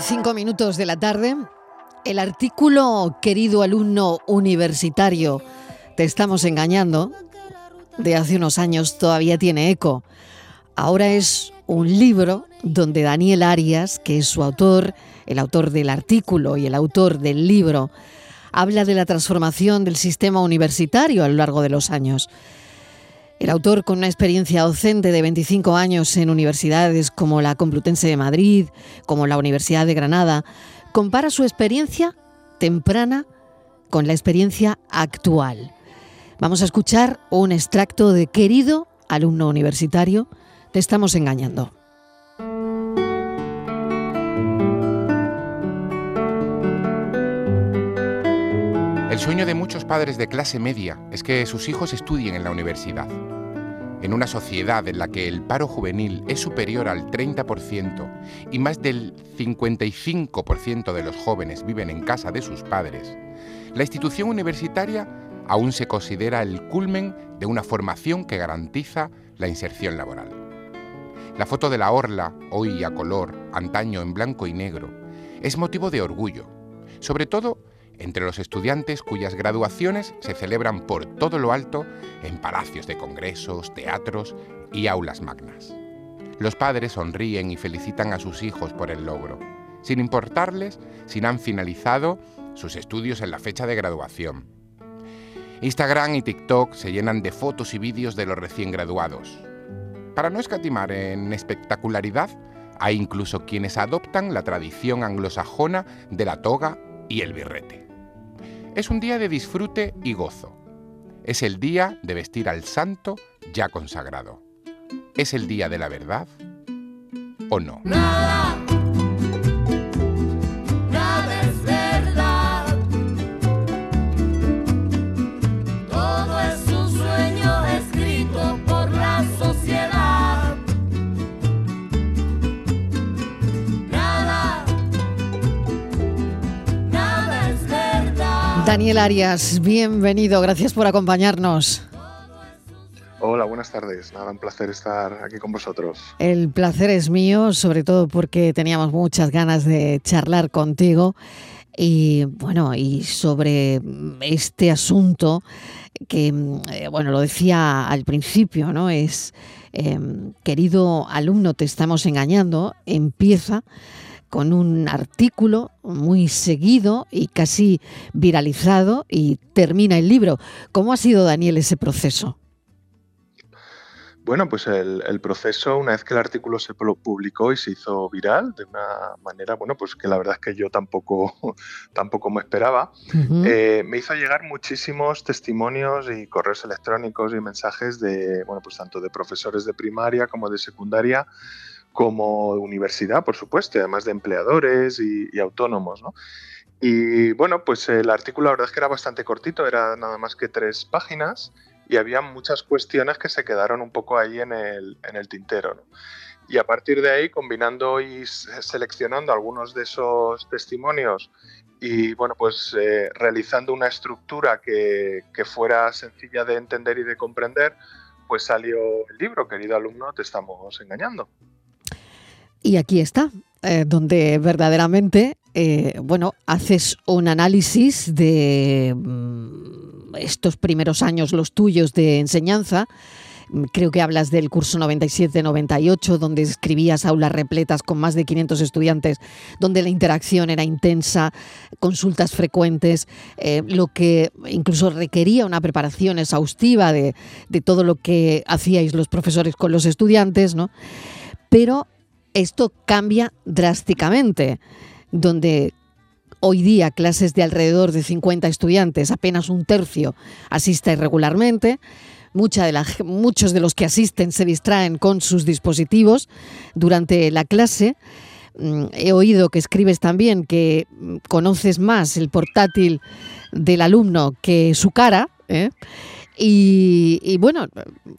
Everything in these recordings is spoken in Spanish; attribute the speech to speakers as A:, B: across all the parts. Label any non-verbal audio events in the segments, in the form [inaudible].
A: 5 y 5 minutos de la tarde. El artículo, querido alumno universitario, te estamos engañando, de hace unos años todavía tiene eco. Ahora es un libro donde Daniel Arias, que es su autor, el autor del artículo y el autor del libro, habla de la transformación del sistema universitario a lo largo de los años. El autor, con una experiencia docente de 25 años en universidades como la Complutense de Madrid, como la Universidad de Granada, compara su experiencia temprana con la experiencia actual. Vamos a escuchar un extracto de Querido alumno universitario, te estamos engañando.
B: Sueño de muchos padres de clase media es que sus hijos estudien en la universidad. En una sociedad en la que el paro juvenil es superior al 30% y más del 55% de los jóvenes viven en casa de sus padres, la institución universitaria aún se considera el culmen de una formación que garantiza la inserción laboral. La foto de la orla, hoy a color, antaño en blanco y negro, es motivo de orgullo, sobre todo entre los estudiantes cuyas graduaciones se celebran por todo lo alto en palacios de congresos, teatros y aulas magnas. Los padres sonríen y felicitan a sus hijos por el logro, sin importarles si han finalizado sus estudios en la fecha de graduación. Instagram y TikTok se llenan de fotos y vídeos de los recién graduados. Para no escatimar en espectacularidad, hay incluso quienes adoptan la tradición anglosajona de la toga y el birrete. Es un día de disfrute y gozo. Es el día de vestir al santo ya consagrado. ¿Es el día de la verdad o no?
A: Daniel Arias, bienvenido, gracias por acompañarnos.
C: Hola, buenas tardes. Nada, un placer estar aquí con vosotros.
A: El placer es mío, sobre todo porque teníamos muchas ganas de charlar contigo y bueno, y sobre este asunto que, eh, bueno, lo decía al principio, ¿no? Es, em, querido alumno, te estamos engañando, empieza con un artículo muy seguido y casi viralizado y termina el libro. ¿Cómo ha sido, Daniel, ese proceso?
C: Bueno, pues el, el proceso, una vez que el artículo se pu- publicó y se hizo viral, de una manera, bueno, pues que la verdad es que yo tampoco, [laughs] tampoco me esperaba, eh, me hizo llegar muchísimos testimonios y correos electrónicos y mensajes de, bueno, pues tanto de profesores de primaria como de secundaria, como universidad, por supuesto, además de empleadores y, y autónomos, ¿no? Y bueno, pues el artículo la verdad es que era bastante cortito, era nada más que tres páginas y había muchas cuestiones que se quedaron un poco ahí en el, en el tintero. ¿no? Y a partir de ahí, combinando y se- seleccionando algunos de esos testimonios y bueno, pues eh, realizando una estructura que, que fuera sencilla de entender y de comprender, pues salió el libro, querido alumno, te estamos engañando.
A: Y aquí está, eh, donde verdaderamente, eh, bueno, haces un análisis de mm, estos primeros años, los tuyos de enseñanza. Mm, Creo que hablas del curso 97-98, donde escribías aulas repletas con más de 500 estudiantes, donde la interacción era intensa, consultas frecuentes, eh, lo que incluso requería una preparación exhaustiva de, de todo lo que hacíais los profesores con los estudiantes, ¿no? Pero esto cambia drásticamente, donde hoy día clases de alrededor de 50 estudiantes, apenas un tercio asiste regularmente. Mucha de la, muchos de los que asisten se distraen con sus dispositivos durante la clase. Mm, he oído que escribes también que mm, conoces más el portátil del alumno que su cara. ¿eh? Y, bueno,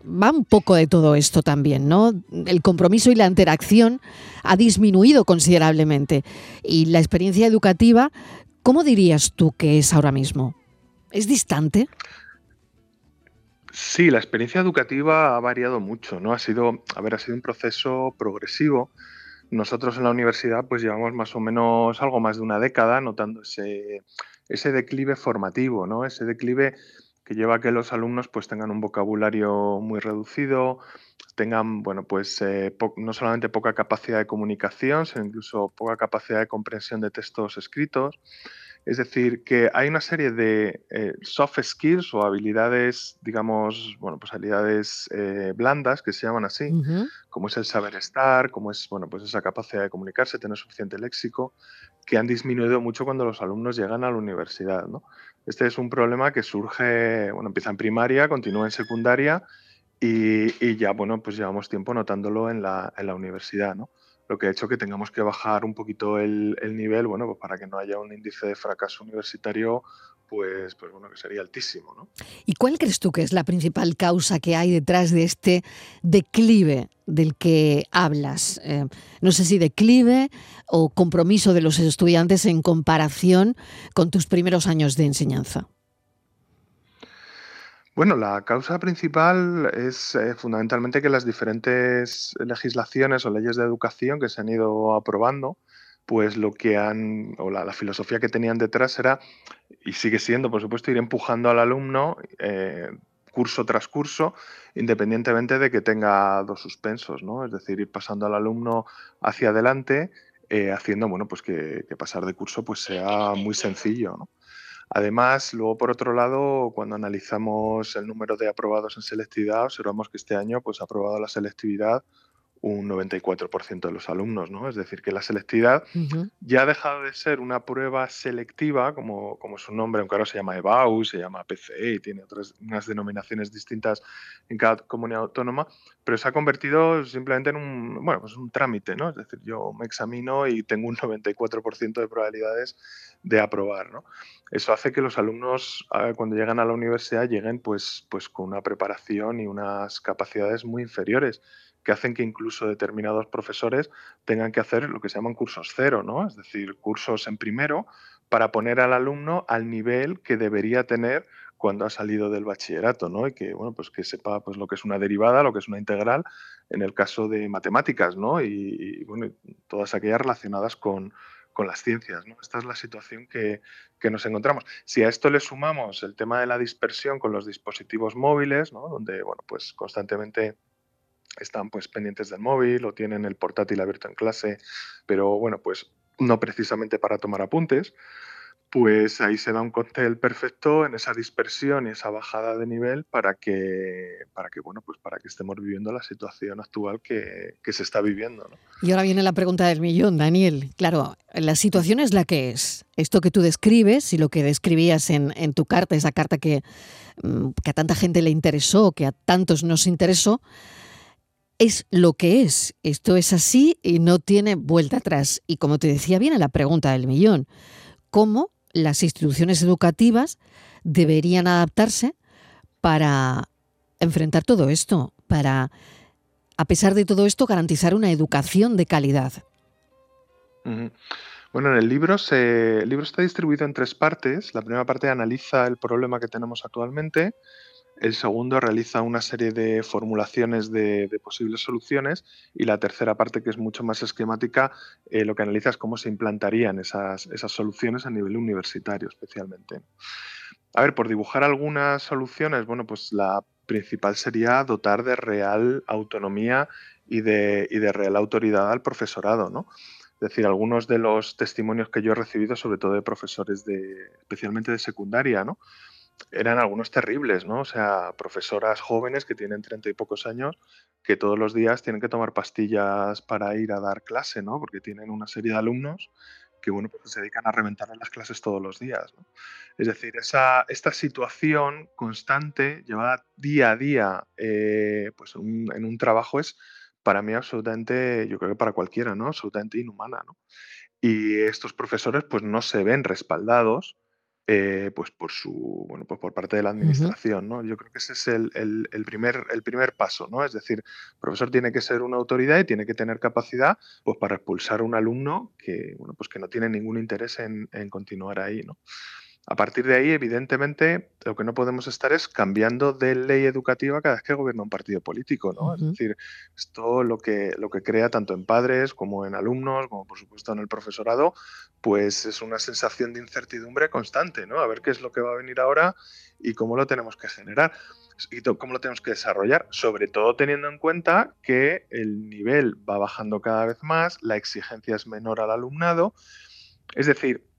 A: va un poco de todo esto también, ¿no? El compromiso y la interacción ha disminuido considerablemente. Y la experiencia educativa, ¿cómo dirías tú que es ahora mismo? ¿Es distante?
C: Sí, la experiencia educativa ha variado mucho, ¿no? Ha sido, a ver, ha sido un proceso progresivo. Nosotros en la universidad pues llevamos más o menos algo más de una década notando ese, ese declive formativo, ¿no? Ese declive que lleva a que los alumnos pues tengan un vocabulario muy reducido, tengan, bueno, pues eh, no solamente poca capacidad de comunicación, sino incluso poca capacidad de comprensión de textos escritos. Es decir, que hay una serie de eh, soft skills o habilidades, digamos, bueno, pues habilidades eh, blandas que se llaman así, como es el saber estar, como es, bueno, pues esa capacidad de comunicarse, tener suficiente léxico, que han disminuido mucho cuando los alumnos llegan a la universidad, ¿no? Este es un problema que surge, bueno, empieza en primaria, continúa en secundaria y, ya, bueno, pues llevamos tiempo notándolo en la, en la, universidad, ¿no? Lo que ha hecho que tengamos que bajar un poquito el, el nivel, bueno, pues para que no haya un índice de fracaso universitario pues, pues bueno, que sería altísimo. ¿no?
A: ¿Y cuál crees tú que es la principal causa que hay detrás de este declive del que hablas? Eh, no sé si declive o compromiso de los estudiantes en comparación con tus primeros años de enseñanza.
C: Bueno, la causa principal es eh, fundamentalmente que las diferentes legislaciones o leyes de educación que se han ido aprobando, pues lo que han, o la, filosofía que tenían detrás era, y sigue siendo, por supuesto, ir empujando al alumno eh, curso tras curso, independientemente de que tenga dos suspensos, ¿no? Es decir, ir pasando al alumno hacia adelante, eh, haciendo, bueno, pues que, que, pasar de curso pues sea muy sencillo, ¿no? Además, luego por otro lado, cuando analizamos el número de aprobados en selectividad, observamos que este año pues, ha aprobado la selectividad un 94% de los alumnos, ¿no? Es decir, que la selectividad ya ha dejado de ser una prueba selectiva, como, como su nombre, aunque ahora se llama EBAU, se llama PCE y tiene otras unas denominaciones distintas en cada comunidad autónoma, pero se ha convertido simplemente en un, bueno, pues un trámite, ¿no? Es decir, yo me examino y tengo un 94% de probabilidades de aprobar, ¿no? Eso hace que los alumnos, ah, cuando llegan a la universidad, lleguen pues, pues con una preparación y unas capacidades muy inferiores que hacen que incluso determinados profesores tengan que hacer lo que se llaman cursos cero, ¿no? Es decir, cursos en primero para poner al alumno al nivel que debería tener cuando ha salido del bachillerato, ¿no? Y que, bueno, pues que sepa pues, lo que es una derivada, lo que es una integral, en el caso de matemáticas, ¿no? Y, bueno, todas aquellas relacionadas con, con las ciencias. ¿no? Esta es la situación que, que, nos encontramos. Si a esto le sumamos el tema de la dispersión con los dispositivos móviles, ¿no? donde bueno, pues constantemente están pues pendientes del móvil o tienen el portátil abierto en clase, pero bueno, pues no precisamente para tomar apuntes, pues ahí se da un cóctel perfecto en esa dispersión y esa bajada de nivel para que, para que, bueno, pues para que estemos viviendo la situación actual que, se está viviendo.
A: Y ahora viene la pregunta del millón, Daniel. Claro, la situación es la que es. Esto que tú describes y lo que describías en, en tu carta, esa carta que, mm, que a tanta gente le interesó, que a tantos nos interesó, es lo que es. Esto es así y no tiene vuelta atrás. Y como te decía, viene la pregunta del millón. ¿Cómo las instituciones educativas deberían adaptarse para enfrentar todo esto, para, a pesar de todo esto, garantizar una educación de calidad?
C: Bueno, en el libro, se, el libro está distribuido en tres partes. La primera parte analiza el problema que tenemos actualmente. El segundo realiza una serie de formulaciones de, posibles soluciones y la tercera parte, que es mucho más esquemática, eh, lo que analiza es cómo se implantarían esas, esas soluciones a nivel universitario especialmente. A ver, por dibujar algunas soluciones, bueno, pues la principal sería dotar de real autonomía y de, y de real autoridad al profesorado, ¿no? Es decir, algunos de los testimonios que yo he recibido, sobre todo de profesores de, especialmente de secundaria, ¿no? Eran algunos terribles, ¿no? O sea, profesoras jóvenes que tienen treinta y pocos años que todos los días tienen que tomar pastillas para ir a dar clase, ¿no? Porque tienen una serie de alumnos que bueno, pues se dedican a reventar las clases todos los días. Es decir, esa, esta situación constante, llevada día a día eh, pues en un trabajo es para mí absolutamente, yo creo que para cualquiera, ¿no? Absolutamente inhumana. Y estos profesores pues no se ven respaldados eh, pues por su bueno pues por parte de la administración no yo creo que ese es el, primer el primer paso no es decir el profesor tiene que ser una autoridad y tiene que tener capacidad pues para expulsar a un alumno que bueno pues que no tiene ningún interés en, en continuar ahí no a partir de ahí, evidentemente, lo que no podemos estar es cambiando de ley educativa cada vez que gobierna un partido político, ¿no? Es decir, esto lo que, lo que crea tanto en padres como en alumnos, como por supuesto en el profesorado, pues es una sensación de incertidumbre constante, ¿no? A ver qué es lo que va a venir ahora y cómo lo tenemos que generar y cómo lo tenemos que desarrollar, sobre todo teniendo en cuenta que el nivel va bajando cada vez más, la exigencia es menor al alumnado, es decir,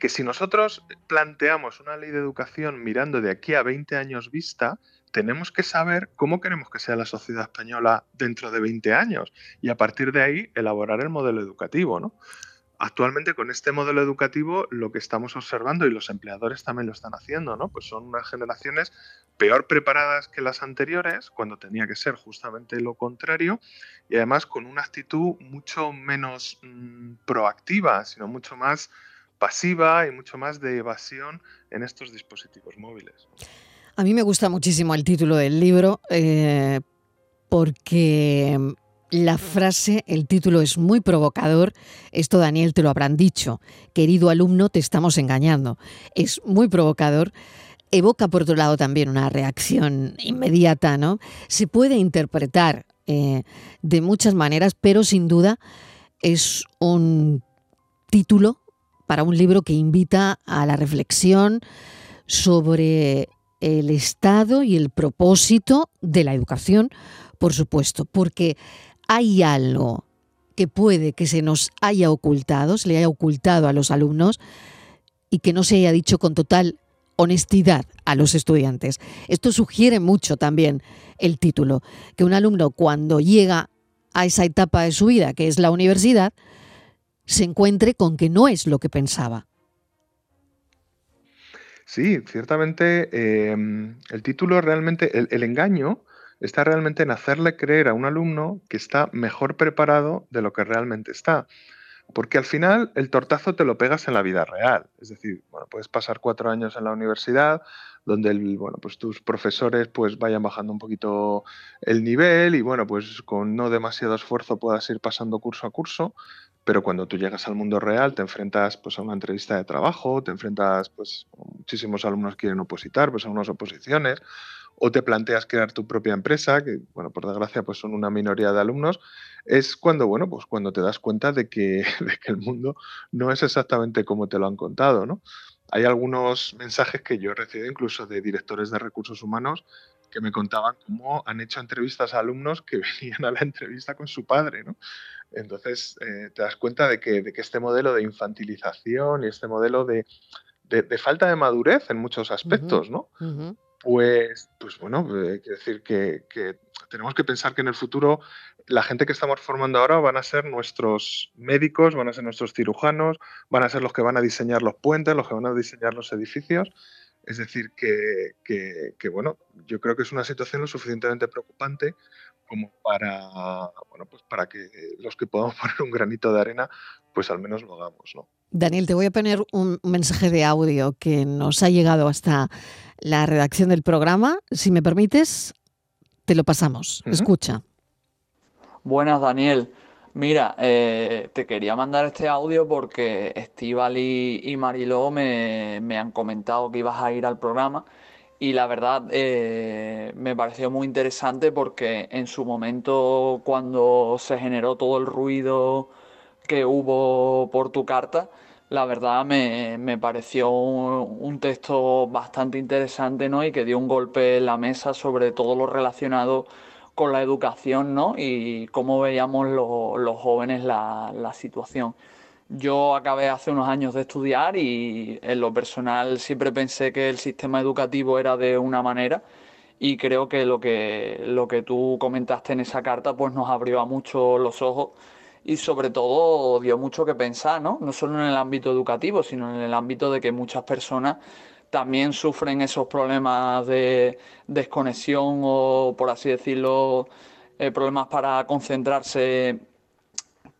C: que si nosotros planteamos una ley de educación mirando de aquí a 20 años vista, tenemos que saber cómo queremos que sea la sociedad española dentro de 20 años y a partir de ahí elaborar el modelo educativo, ¿no? Actualmente con este modelo educativo lo que estamos observando y los empleadores también lo están haciendo, ¿no? Pues son unas generaciones peor preparadas que las anteriores, cuando tenía que ser justamente lo contrario, y además con una actitud mucho menos mm, proactiva, sino mucho más pasiva y mucho más de evasión en estos dispositivos móviles.
A: A mí me gusta muchísimo el título del libro eh, porque la frase, el título es muy provocador. Esto, Daniel, te lo habrán dicho. Querido alumno, te estamos engañando. Es muy provocador. Evoca, por otro lado, también una reacción inmediata, ¿no? Se puede interpretar eh, de muchas maneras, pero sin duda es un título para un libro que invita a la reflexión sobre el estado y el propósito de la educación, por supuesto, porque hay algo que puede que se nos haya ocultado, se le haya ocultado a los alumnos y que no se haya dicho con total honestidad a los estudiantes. Esto sugiere mucho también el título, que un alumno cuando llega a esa etapa de su vida, que es la universidad, se encuentre con que no es lo que pensaba.
C: Sí, ciertamente em, el título realmente, el, engaño está realmente en hacerle creer a un alumno que está mejor preparado de lo que realmente está. Porque al final el tortazo te lo pegas en la vida real. Es decir, bueno, puedes pasar cuatro años en la universidad, donde bueno, pues tus profesores pues vayan bajando un poquito el nivel y bueno, pues con no demasiado esfuerzo puedas ir pasando curso a curso, pero cuando tú llegas al mundo real te enfrentas pues, a una entrevista de trabajo, te enfrentas, pues muchísimos alumnos quieren opositar, pues a unas oposiciones, o te planteas crear tu propia empresa, que bueno, por desgracia pues son una minoría de alumnos, es cuando, bueno, pues cuando te das cuenta de que, [laughs] de que el mundo no es exactamente como te lo han contado, ¿no? Hay algunos mensajes que yo he recibido incluso de directores de recursos humanos que me contaban cómo han hecho entrevistas a alumnos que [laughs] venían a la entrevista con su padre, ¿no? Entonces eh, te das cuenta de que, de que, este modelo de infantilización y este modelo de, de, falta de madurez en muchos aspectos, ¿no? Pues, pues bueno, eh, quiere decir que, que, tenemos que pensar que en el futuro la gente que estamos formando ahora van a ser nuestros médicos, van a ser nuestros cirujanos, van a ser los que van a diseñar los puentes, los que van a diseñar los edificios. Es decir, que, que bueno, yo creo que es una situación lo suficientemente preocupante como para, bueno, pues para que los que podamos [laughs] poner un granito de arena, pues al menos lo hagamos, ¿no?
A: Daniel, te voy a poner un mensaje de audio que nos ha llegado hasta la redacción del programa. Si me permites, te lo pasamos. Escucha.
D: Buenas, Daniel. Mira, eh, te quería mandar este audio porque Estival y, y Mariló me, me han comentado que ibas a ir al programa y la verdad eh, me pareció muy interesante porque en su momento cuando se generó todo el ruido que hubo por tu carta, la verdad me, pareció un, texto bastante interesante ¿no? y que dio un golpe en la mesa sobre todo lo relacionado con la educación ¿no? y cómo veíamos los jóvenes la, la situación. Yo acabé hace unos años de estudiar y en lo personal siempre pensé que el sistema educativo era de una manera y creo que lo que, lo que tú comentaste en esa carta pues nos abrió a mucho los ojos y sobre todo dio mucho que pensar, ¿no? No solo en el ámbito educativo, sino en el ámbito de que muchas personas también sufren esos problemas de desconexión o, por así decirlo, eh, problemas para concentrarse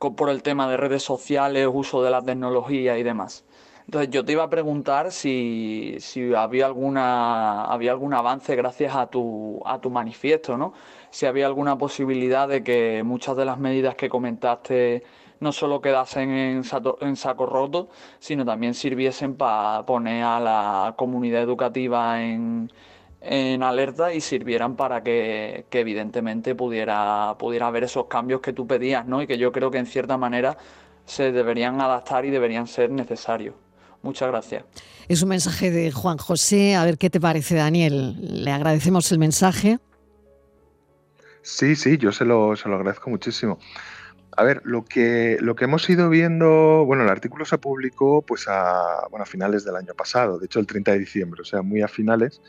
D: por el tema de redes sociales, uso de la tecnología y demás. Entonces yo te iba a preguntar si, había, alguna, había algún avance gracias a tu, a tu manifiesto, ¿no? Si había alguna posibilidad de que muchas de las medidas que comentaste no solo quedasen en, en saco roto, sino también sirviesen para poner a la comunidad educativa en, alerta y sirvieran para que, evidentemente pudiera, pudiera haber esos cambios que tú pedías, ¿no? Y que yo creo que en cierta manera se deberían adaptar y deberían ser necesarios. Muchas gracias.
A: Es un mensaje de Juan José. A ver qué te parece, Daniel. Le agradecemos el mensaje.
C: Sí, sí, yo se lo, se lo agradezco muchísimo. A ver, lo que, lo que hemos ido viendo, bueno, el artículo se publicó pues a, bueno, a finales del año pasado, de hecho el 30 de diciembre, o sea, muy a finales.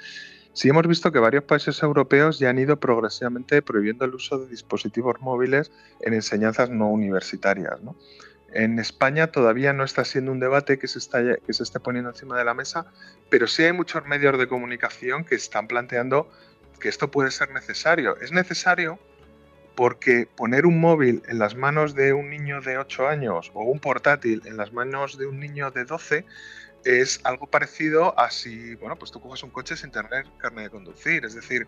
C: Sí hemos visto que varios países europeos ya han ido progresivamente prohibiendo el uso de dispositivos móviles en enseñanzas no universitarias. En España todavía no está siendo un debate que se, está, que se esté poniendo encima de la mesa, pero sí hay muchos medios de comunicación que están planteando que esto puede ser necesario. Es necesario porque poner un móvil en las manos de un niño de 8 años o un portátil en las manos de un niño de 12 es algo parecido a si, bueno, pues tú coges un coche sin tener carne de conducir. Es decir,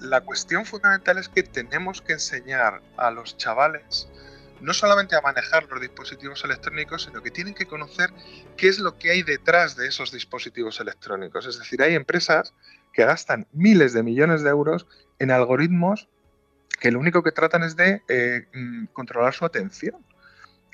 C: la cuestión fundamental es que tenemos que enseñar a los chavales no solamente a manejar los dispositivos electrónicos, sino que tienen que conocer qué es lo que hay detrás de esos dispositivos electrónicos. Es decir, hay empresas que gastan miles de millones de euros en algoritmos que lo único que tratan es de eh, mm, controlar su atención.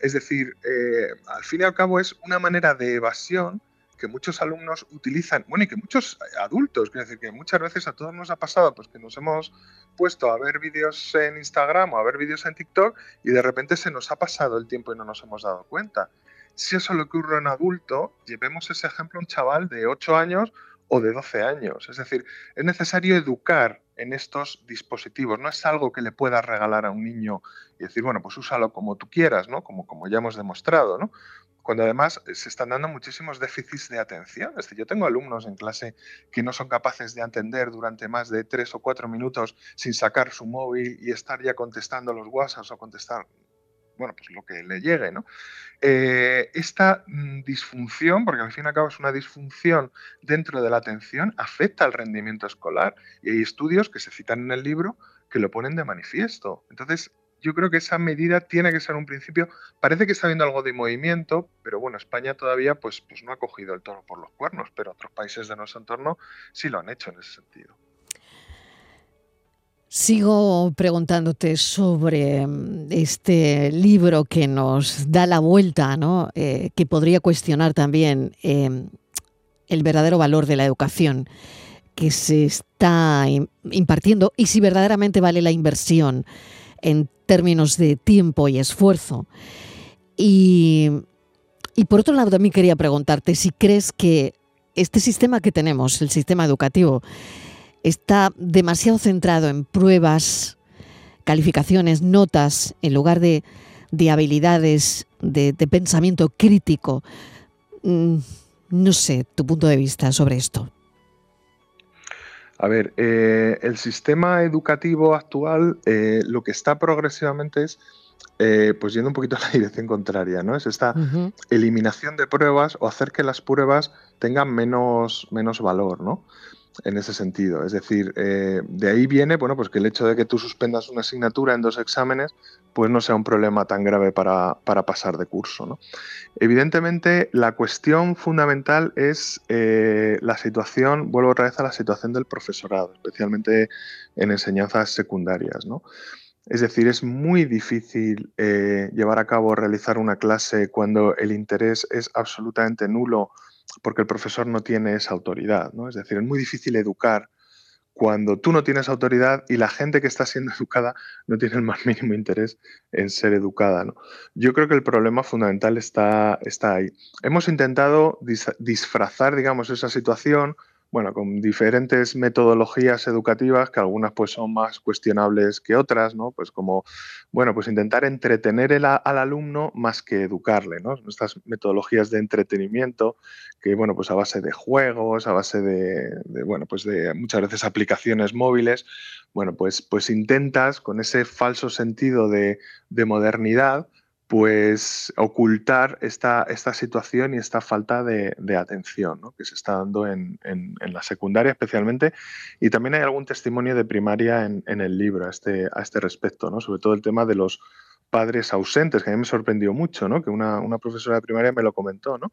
C: Es decir, eh, al fin y al cabo es una manera de evasión que muchos alumnos utilizan, bueno, y que muchos adultos, quiero decir que muchas veces a todos nos ha pasado, pues que nos hemos puesto a ver vídeos en Instagram o a ver vídeos en TikTok y de repente se nos ha pasado el tiempo y no nos hemos dado cuenta. Si eso lo ocurre en adulto, llevemos ese ejemplo a un chaval de 8 años o de 12 años. Es decir, es necesario educar en estos dispositivos. No es algo que le puedas regalar a un niño y decir, bueno, pues úsalo como tú quieras, ¿no? Como, como ya hemos demostrado, ¿no? cuando además se están dando muchísimos déficits de atención. Es decir, yo tengo alumnos en clase que no son capaces de atender durante más de tres o cuatro minutos sin sacar su móvil y estar ya contestando los WhatsApp o contestar, bueno, pues lo que le llegue, ¿no? Eh, esta mm, disfunción, porque al fin y al cabo es una disfunción dentro de la atención, afecta al rendimiento escolar. Y hay estudios que se citan en el libro que lo ponen de manifiesto. Entonces, yo creo que esa medida tiene que ser un principio. Parece que está habiendo algo de movimiento, pero bueno, España todavía pues, pues no ha cogido el toro por los cuernos, pero otros países de nuestro entorno sí lo han hecho en ese sentido.
A: Sigo preguntándote sobre mm, este libro que nos da la vuelta, ¿no? Eh, que podría cuestionar también em, el verdadero valor de la educación que se está impartiendo y si verdaderamente vale la inversión en términos de tiempo y esfuerzo. Y, por otro lado, también quería preguntarte si crees que este sistema que tenemos, el sistema educativo, está demasiado centrado en pruebas, calificaciones, notas, en lugar de, habilidades, de, pensamiento crítico. Mm, no sé, tu punto de vista sobre esto.
C: A ver, eh, el sistema educativo actual eh, lo que está progresivamente es eh, pues yendo un poquito en la [laughs] dirección contraria, ¿no? Es esta eliminación de pruebas o hacer que las pruebas tengan menos, menos valor, ¿no? En ese sentido. Es decir, eh, de ahí viene bueno, pues que el hecho de que tú suspendas una asignatura en dos exámenes pues no sea un problema tan grave para, pasar de curso. Evidentemente, la cuestión fundamental es eh, la situación, vuelvo otra vez a la situación del profesorado, especialmente en enseñanzas secundarias. Es decir, es muy difícil eh, llevar a cabo, realizar una clase cuando el interés es absolutamente nulo porque el profesor no tiene esa autoridad, ¿no? Es decir, es muy difícil educar cuando tú no tienes autoridad y la gente que está siendo [laughs] educada no tiene el más mínimo interés en ser educada. ¿no? Yo creo que el problema fundamental está, está ahí. Hemos intentado disfrazar, digamos, esa situación bueno, con diferentes metodologías educativas, que algunas pues son más cuestionables que otras, ¿no? Pues como, bueno, pues intentar entretener al alumno más que educarle, ¿no? Estas metodologías de entretenimiento, que, bueno, pues a base de juegos, a base de, bueno, pues de muchas veces aplicaciones móviles, bueno, pues, pues intentas con ese falso sentido de, de modernidad, pues ocultar esta, esta situación y esta falta de, atención que se está dando en, la secundaria especialmente. Y también hay algún testimonio de primaria en, el libro a este, a este respecto, ¿no? sobre todo el tema de los padres ausentes, que a mí me sorprendió mucho, ¿no? que una, una profesora de primaria me lo comentó, ¿no?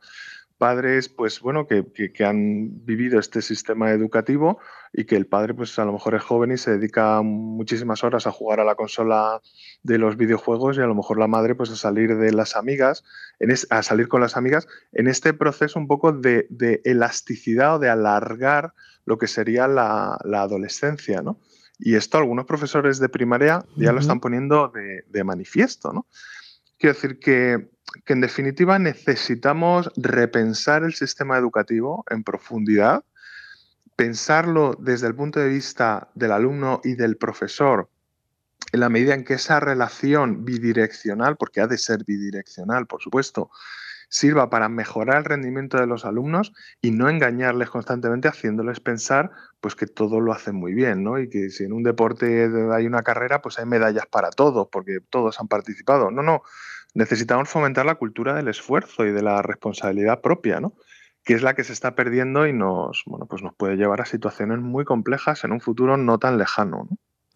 C: Padres, pues bueno, que, han vivido este sistema educativo y que el padre, pues a lo mejor es joven y se dedica muchísimas horas a jugar a la consola de los videojuegos y a lo mejor la madre, pues a salir de las amigas, en a salir con las amigas, en este proceso un poco de, elasticidad o de alargar lo que sería la, adolescencia, ¿no? Y esto algunos profesores de primaria ya lo están poniendo de, de manifiesto, ¿no? Quiero decir que que en definitiva necesitamos repensar el sistema educativo en profundidad, pensarlo desde el punto de vista del alumno y del profesor, en la medida en que esa relación bidireccional, porque ha de ser bidireccional, por supuesto, sirva para mejorar el rendimiento de los alumnos y no engañarles constantemente haciéndoles pensar pues que todo lo hacen muy bien, ¿no? Y que si en un deporte hay una carrera, pues hay medallas para todos, porque todos han participado. No, no, necesitamos fomentar la cultura del esfuerzo y de la responsabilidad propia, ¿no? que es la que se está perdiendo y nos, bueno, pues nos puede llevar a situaciones muy complejas en un futuro no tan lejano.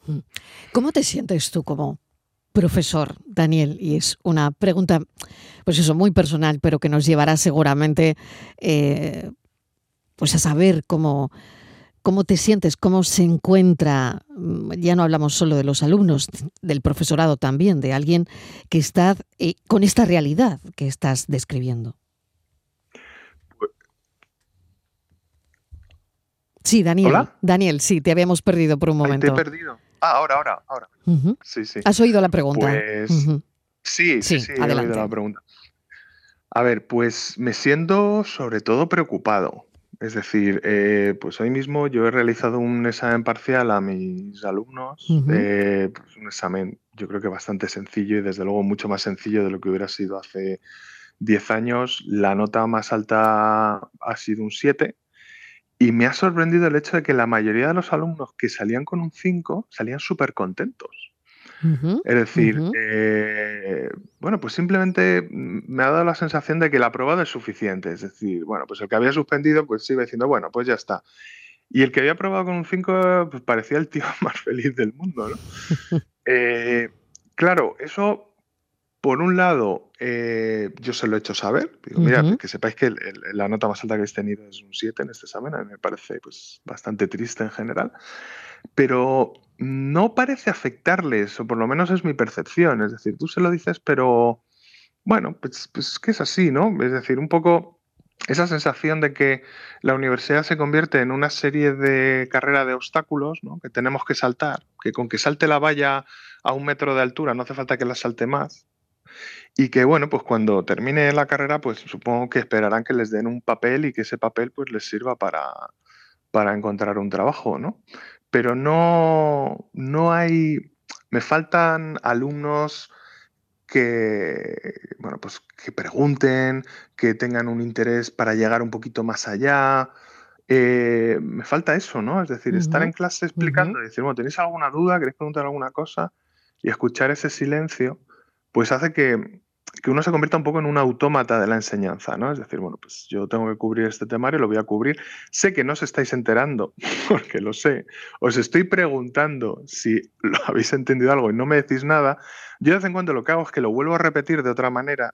A: Mm. ¿Cómo te sientes tú como profesor, Daniel? Y es una pregunta, pues eso, muy personal, pero que nos llevará seguramente eh, pues a saber cómo ¿Cómo te sientes? ¿Cómo se encuentra? Mm, ya no hablamos solo de los alumnos, del profesorado también, de alguien que está eh, con esta realidad que estás describiendo. Sí, Daniel. Daniel, sí, te habíamos perdido por un momento.
C: te he perdido. Ah, ahora, ahora, ahora. Sí, sí.
A: ¿Has oído la pregunta?
C: Pues, sí, sí, sí, he oído la pregunta. A ver, pues me siento sobre todo preocupado es decir, eh, pues hoy mismo yo he realizado un examen parcial a mis alumnos, eh, pues un examen yo creo que bastante sencillo y desde luego mucho más sencillo de lo que hubiera sido hace 10 años. La nota más alta ha sido un 7 y me ha sorprendido el hecho de que la mayoría de los alumnos que salían con un 5 salían súper contentos. Es decir, eh, bueno, pues simplemente me ha dado la sensación de que la aprobado es suficiente. Es decir, bueno, pues el que había suspendido, pues iba diciendo, bueno, pues ya está. Y el que había aprobado con un 5, pues parecía el tío [laughs] más feliz del mundo, ¿no? [laughs] Eh, claro, eso, por un lado, eh, yo se lo he hecho saber. Digo, mira, que sepáis que la nota más alta que habéis tenido es un 7 en este examen. A mí me parece pues, bastante triste en general. Pero no parece afectarles, o por lo menos es mi percepción. Es decir, tú se lo dices, pero bueno, pues, pues que es así, ¿no? Es decir, un poco esa sensación de que la universidad se convierte en una serie de carrera de obstáculos ¿no? que tenemos que saltar, que con que salte la valla a un metro de altura no hace falta que la salte más. Y que bueno, pues cuando termine la carrera, pues supongo que esperarán que les den un papel y que ese papel pues les sirva para, para encontrar un trabajo, ¿no? Pero no, no hay, me faltan alumnos que, bueno, pues que pregunten, que tengan un interés para llegar un poquito más allá. Eh, me falta eso, ¿no? Es decir, estar en clase explicando y decir, bueno, ¿tenéis alguna duda? ¿Queréis preguntar alguna cosa? Y escuchar ese silencio, pues hace que, que uno se convierta un poco en un autómata de la enseñanza, ¿no? Es decir, bueno, pues yo tengo que cubrir este temario, lo voy a cubrir. Sé que no os estáis enterando, [laughs] porque lo sé. Os estoy preguntando si lo [laughs] habéis entendido algo y no me decís nada. Yo de vez en cuando lo que hago es que lo vuelvo a repetir de otra manera,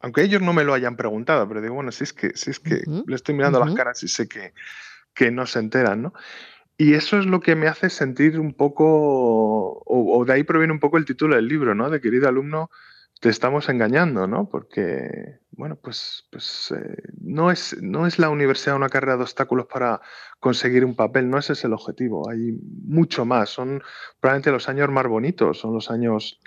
C: aunque ellos no me lo hayan preguntado, pero digo, bueno, si es que, si es que le estoy mirando las caras y sé que, que no se enteran, ¿no? Y eso es lo que me hace sentir un poco, o, o de ahí proviene un poco el título del libro, ¿no? De querido alumno, te estamos engañando, ¿no? Porque, bueno, pues, pues eh, no, es, no es la universidad una carrera de obstáculos para conseguir un papel, no ese es el objetivo, hay mucho más, son probablemente los años más bonitos, son los años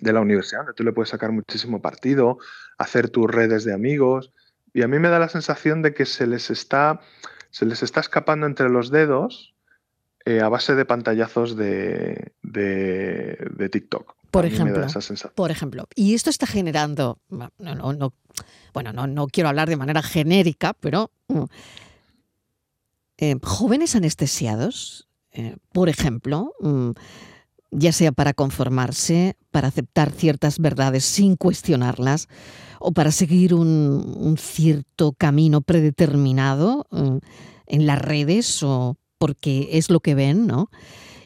C: de la universidad, donde tú le puedes sacar muchísimo partido, hacer tus redes de amigos, y a mí me da la sensación de que se les está se les está escapando entre los dedos eh, a base de pantallazos de, de, TikTok.
A: Por ejemplo, por ejemplo, y esto está generando, no, no, bueno, no, no quiero hablar de manera genérica, pero mm, eh, jóvenes anestesiados, eh, por ejemplo, mm, ya sea para conformarse, para aceptar ciertas verdades sin cuestionarlas, o para seguir un, cierto camino predeterminado mm, en las redes o porque es lo que ven, ¿no?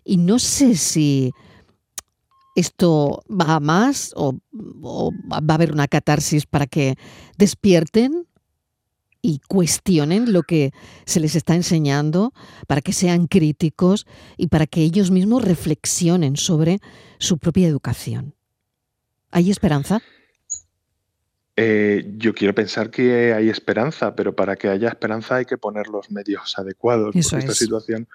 A: Y no sé si esto va a más o, va a haber una catarsis para que despierten y cuestionen lo que se les está enseñando, para que sean críticos y para que ellos mismos reflexionen sobre su propia educación. ¿Hay esperanza?
C: Eh, yo quiero pensar que hay esperanza, pero para que haya esperanza hay que poner los medios adecuados. porque esta situación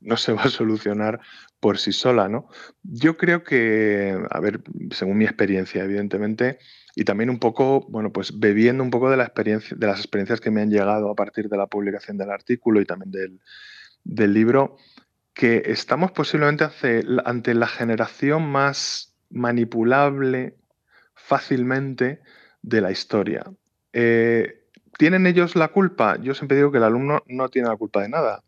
C: no se va a [laughs] solucionar por sí sola, ¿no? Yo creo que, a ver, según mi experiencia, evidentemente, y también un poco, bueno, pues bebiendo un poco de la experiencia, de las experiencias que me han llegado a partir de la publicación del artículo y también del, del libro, que estamos posiblemente ante la generación más manipulable fácilmente de la historia. Eh, ¿Tienen ellos la culpa? Yo siempre digo que el alumno no tiene la culpa de nada.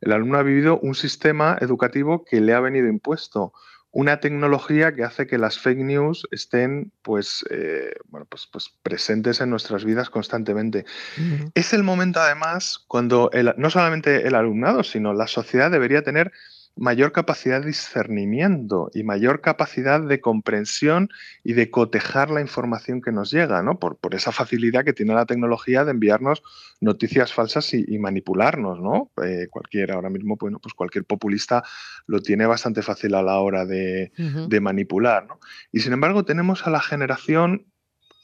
C: El alumno ha vivido un sistema educativo que le ha venido impuesto, una tecnología que hace que las fake news estén pues, eh, bueno, pues, pues, presentes en nuestras vidas constantemente. Es el momento además cuando no solamente el alumnado, sino la sociedad debería tener mayor capacidad de discernimiento y mayor capacidad de comprensión y de cotejar la información que nos llega, ¿no? Por, por esa facilidad que tiene la tecnología de enviarnos noticias falsas y, manipularnos, ¿no? Eh, cualquier, ahora mismo, bueno, pues cualquier populista lo tiene bastante fácil a la hora de, de manipular, ¿no? Y sin embargo tenemos a la generación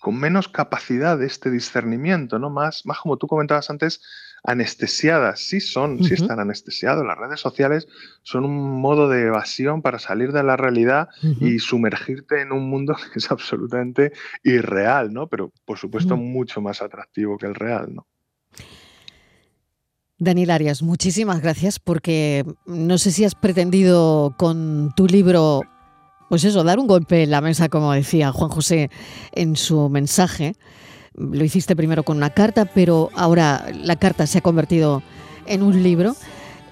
C: con menos capacidad de este discernimiento, ¿no? Más, más como tú comentabas antes, anestesiadas, sí son, sí están anestesiados. Las redes sociales son un modo de evasión para salir de la realidad y sumergirte en un mundo [laughs] que es absolutamente irreal, ¿no? Pero por supuesto mucho más atractivo que el real, ¿no?
A: Daniel Arias, muchísimas gracias porque no sé si has pretendido con tu libro, pues eso, dar un golpe en la mesa, como decía Juan José en su mensaje lo hiciste primero con una carta, pero ahora la carta se ha convertido en un libro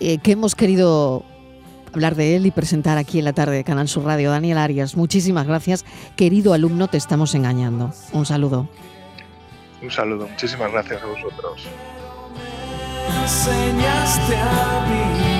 A: eh, que hemos querido hablar de él y presentar aquí en la tarde de Canal Sur Radio. Daniel Arias, muchísimas gracias. Querido alumno, te estamos engañando. Un saludo.
C: Un saludo, muchísimas gracias a vosotros.
E: Enseñaste a